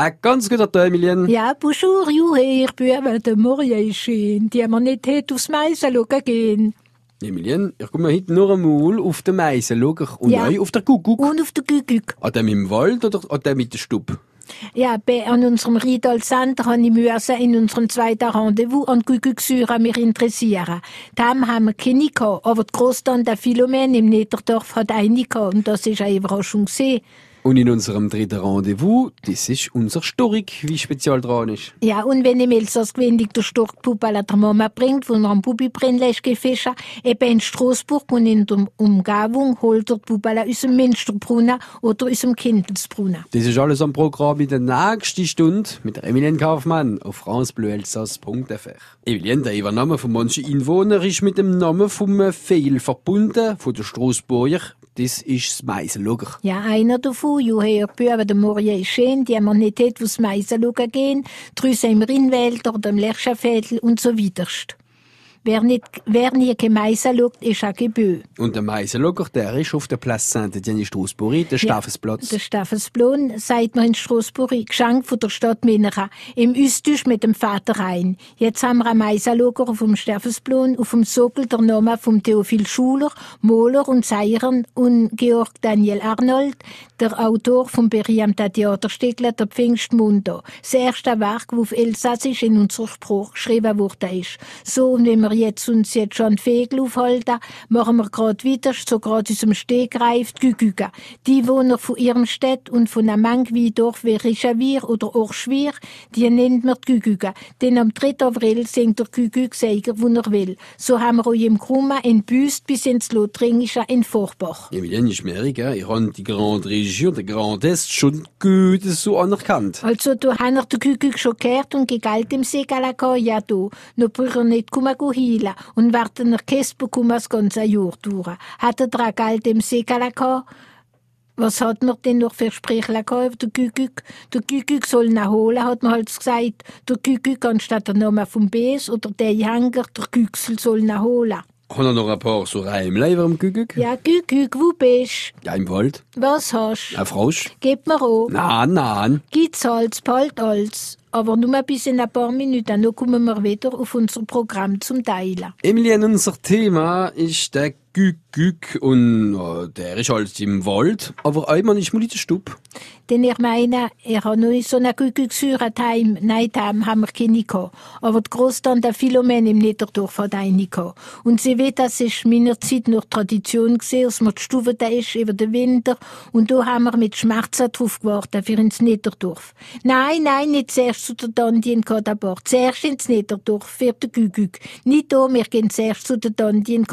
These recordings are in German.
Ein ganz guter Tag, Emilien. Ja, bonjour, juhe, ich bin eben der Morgen schön, die man nicht hätte aufs Meisen schauen gehen. Emilien, ich komme heute nur einmal auf den Meisen schauen und Ja. auf den Kuckuck. Und auf der Gügüg. An dem im Wald oder an dem mit der Stub? Ja, bei, an unserem Riedal Center habe ich müssen in unserem zweiten Rendezvous an Syra mich interessieren. Dem haben wir keine gehabt, aber die Großtante Philomen im Niederdorf hat eine gehabt und das ist eine Überraschung gesehen. Und in unserem dritten Rendezvous, das ist unser Storik, wie speziell dran ist. Ja, und wenn im Elsass gewöhnlich der Storkpuppe der Mama bringt, wo er am Bubi brennt, gefischt, eben in Straßburg und in der Umgebung holt er die Puppe aus dem Münsterbrunnen oder aus dem Kindelsbrunnen. Das ist alles am Programm in der nächsten Stunde mit der Emilien Kaufmann auf francebleuelsass.fr. Emilien, der Übernahme von manchen Einwohnern ist mit dem Namen vom Fehl verbunden, von der Straßburger. Das ist das Meisenlager. Ja, einer davon, Böwe, der Moria ist schön, die man nicht hat, wo's schauen gehen, drüssen im Rinnwälder oder im und so widerst. Wer nicht, wer nie Meisen schaut, ist auch gebö. Und der Meisenlager, der ist auf der Place Saint-Étienne Straßburg, der Staffensplatz. Der Staffelsblon, sagt man in Straßburg, Geschenk von der Stadt Minera, im Üstisch mit dem Vater rein. Jetzt haben wir ein Meisenlager auf dem Staffelsblon, auf dem Sockel der Name vom Theophil Schuler, Moller und Seirern und Georg Daniel Arnold, der Autor vom berühmten Theaterstückle der Pfingstmundo. Das erste Werk, das auf Elsassisch in unserer Sprache geschrieben ist. So, und wenn wir jetzt uns jetzt schon Fegel aufhalten, machen wir grad weiter, so grad aus dem Stegreif die Gügüge. Die Wohner von ihrem Städt und von einem Mangwiedorf wie Richavir oder Orschwir, die nennt man die Gügüge. Denn am 3. April singt der Gügüg Seiger, wo er will. So haben wir euch im Krumma in Büst bis ins Lothringische in Vorbach. Emilien ist mir gell? Ich habe die Grande Region, der Grand Est, schon gut so anerkannt. Also, du hast den Kügüg schon gehört und gegalt im Segalaka, ja du. No brücher nicht kumma go hila und warten er Käst bekommen das ganze Jahr durch. Hat er dran galt im Segalaka? Was hat man denn noch für Sprechler gehabt über den Kügüg? Der Kügüg soll ihn holen, hat man halt gesagt. Der Kügüg anstatt der Name vom Bes oder der Jänger, der Kügsel soll ihn holen. Haben wir noch ein paar so Reimleiber am Kügüg? Ja, Kügüg, wo bist Ja, im Wald. Was hast Ein Frosch? Gib mir an. Nein, nein. Gibt's Holz, bald alles. Aber nur bis in ein paar Minuten, dann kommen wir wieder auf unser Programm zum Teilen. Emilien, unser Thema ist der Kügüg und äh, der ist halt im Wald, aber einmal ist mal in der Stub. Denn ich meine, ich habe noch so eine Kügelsäure daheim. Nein, daheim haben wir keine gehabt. Aber die Großtante Philomen im Niederdorf hat eine gehabt. Und sie weiß, das ist meiner Zeit noch Tradition gewesen, dass man die Stufe da ist über den Winter. Und da haben wir mit Schmerzen drauf gewartet für ins Niederdorf. Nein, nein, nicht zuerst zu der Tante in. Zuerst ins Niederdorf für den Gügüg. Nicht da, wir gehen zuerst zu der Tante in.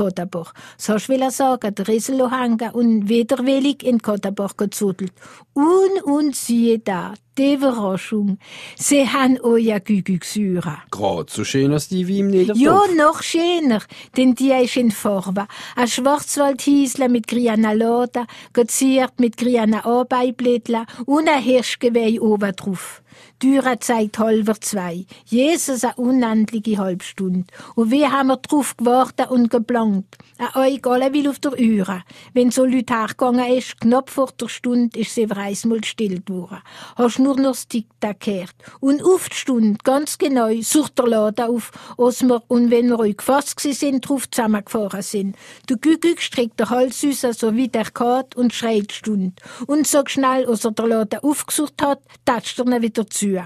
So hast du sagen, der Riesel hängen und widerwillig in Kodabach gezudelt. Und, und siehe da, die Überraschung. Sie haben euer Gügügsäure. Gerade so schön als die wie im Niederdorf. Ja, noch schöner, denn die ist in Farbe. Ein Schwarzwaldhiesle mit Griana Lada, geziert mit Griana Arbeiblättler und ein Hirschgeweih oben drauf. Dürre zeigt halber zwei. Jesus eine unendliche Halbstunde. Und wir haben wir drauf gewartet und geplant. An euch alle will auf der Uhr. Wenn so Leute hergegangen ist, knapp vor der Stunde, ist sie bereits mal still geworden. Hast nur noch das Tick-Tack gehört. Und auf die Stunde, ganz genau, sucht der Laden auf, als wir, und wenn wir euch gefasst gsi sind, drauf zusammengefahren sind. Der Gügüg streckt der Hals raus, so wie der geht, und schreit Stund. Und so schnell, als er der Laden aufgesucht hat, tatscht er ihn wieder zu.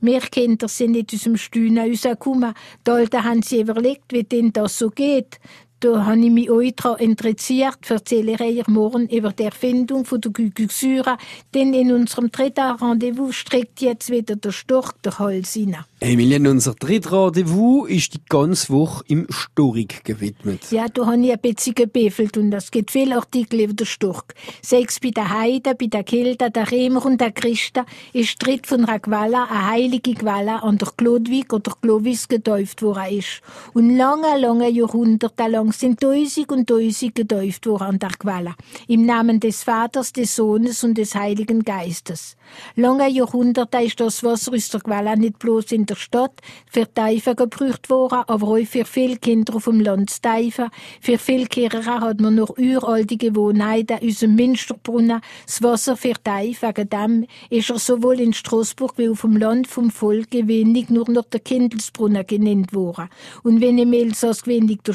Wir Kinder sind aus dem Stühlen rausgekommen. Die Alten haben sich überlegt, wie denn das so geht. Da habe ich mich euch daran interessiert, erzähle ich euch morgen über die Erfindung von der Gügügsäure, denn in unserem dritten Rendezvous streckt jetzt wieder der Storch der Hals rein. Emilien, unser drittes Rendezvous ist die ganze Woche im Storik gewidmet. Ja, da habe ich ein bisschen gebeffelt und es gibt viele Artikel über den Storch. Sechs bei der Heide, bei der Kilda, der Remer und der Christa ist dritt von einer Qualla, eine heilige Qualla, an der Glodwig oder Glovis getauft worden ist. Und lange, lange Jahrhunderte lang lang sind Tausend und Tausend gedäuft worden an der Quelle. Im Namen des Vaters, des Sohnes und des Heiligen Geistes. Lange Jahrhunderte ist das Wasser aus der Quelle nicht bloß in der Stadt für Teifen gebraucht worden, aber auch für viele Kinder dem Land zu teifen. Für viele Kirchen hat man noch uralte Gewohnheiten aus dem Münsterbrunnen das Wasser für Teifen. Wegen dem ist er sowohl in Straßburg wie auf dem Land vom Volk wenig nur noch der Kindelsbrunnen genannt worden. Und wenn im Elsass wenig der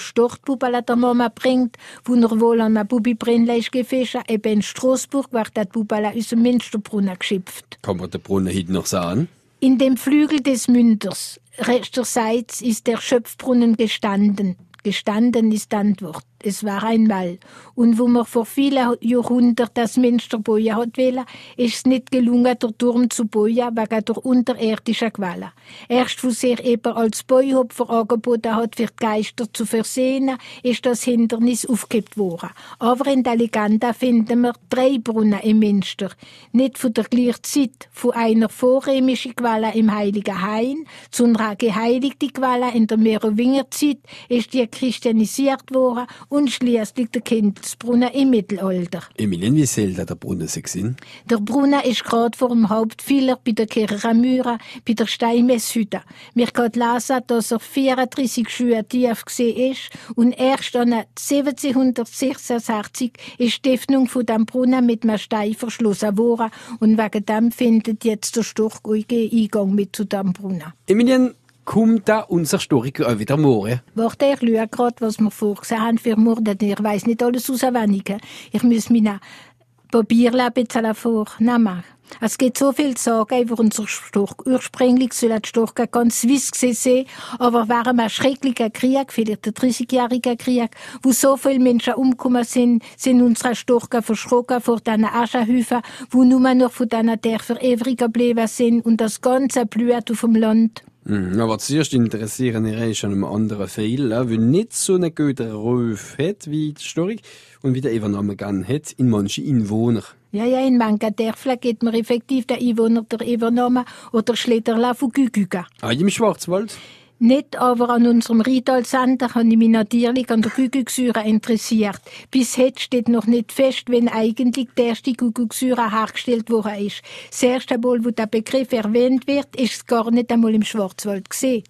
Stortbubala der Mama bringt, wo er wohl an einer Bubi Brennleisch gefischt, eben in Straßburg wird der Bubala aus dem Münsterbrunnen geschöpft. Kann man den Brunnen heute noch sagen? In dem Flügel des Münders, rechtserseits, ist der Schöpfbrunnen gestanden. Gestanden ist Antwort. Es war einmal. Und wo man vor vielen Jahrhunderten das Münster bauen hat wollen, ist es nicht gelungen, den Turm zu bauen, wegen der unterirdischen Quelle. Erst wo sich eben als Bauhopfer angeboten hat, für die Geister zu versehen, ist das Hindernis aufgehebt worden. Aber in der Legende finden wir drei Brunnen im Münster. Nicht von der gleichen Zeit, von einer vorrömischen Quelle im Heiligen Hain zu einer geheiligten Quelle in der Merowingerzeit ist die christianisiert worden und schließlich der Kindesbrunnen im Mittelalter. Emilien, wie soll der Brunnen sein? Der Brunnen ist gerade vor dem Hauptpfeiler bei der Kirche Amüra, bei der Steinmesshütte. Wir können lesen, dass er 34 Schuhe tief gesehen ist und erst an 1766 ist die Öffnung von dem Brunnen mit einem Stein verschlossen worden und wegen dem findet jetzt der Storch Eingang mit zu dem Brunnen. Emilien, kommt da unser Historiker auch wieder morgen? Warte, ich schaue gerade, was wir vorgesehen haben für morgen. Ich weiss nicht alles auswendig. Ich muss meine ein bisschen vornehmen. Es gibt so viel zu sagen über unser Storch. Ursprünglich soll der Storch ganz Swiss sein, aber während einem schrecklichen Krieg, vielleicht der 30-jährige Krieg, wo so viele Menschen umgekommen sind, sind unsere Storche verschrocken vor diesen Aschenhäufen, wo nur noch von diesen Dörfern übrig geblieben sind und das ganze Blut auf dem Land. Mhm, aber zuerst interessieren wir uns an einem anderen Fall, der nicht so einen guten Ruf hat wie die Story und wie der Übernahme gerne hat in manchen Einwohner. Ja, ja, in manchen Dörfern geht man effektiv der Einwohner der Übernahme oder Schlitterla von Gügüga. Ah, im Schwarzwald? Nicht aber an unserem Riedal-Sender habe ich mich natürlich an der Kuckucksäure interessiert. Bis heute steht noch nicht fest, wenn eigentlich die erste Kuckucksäure hergestellt worden ist. Das erste Mal, wo der Begriff erwähnt wird, ist es gar nicht einmal im Schwarzwald gesehen.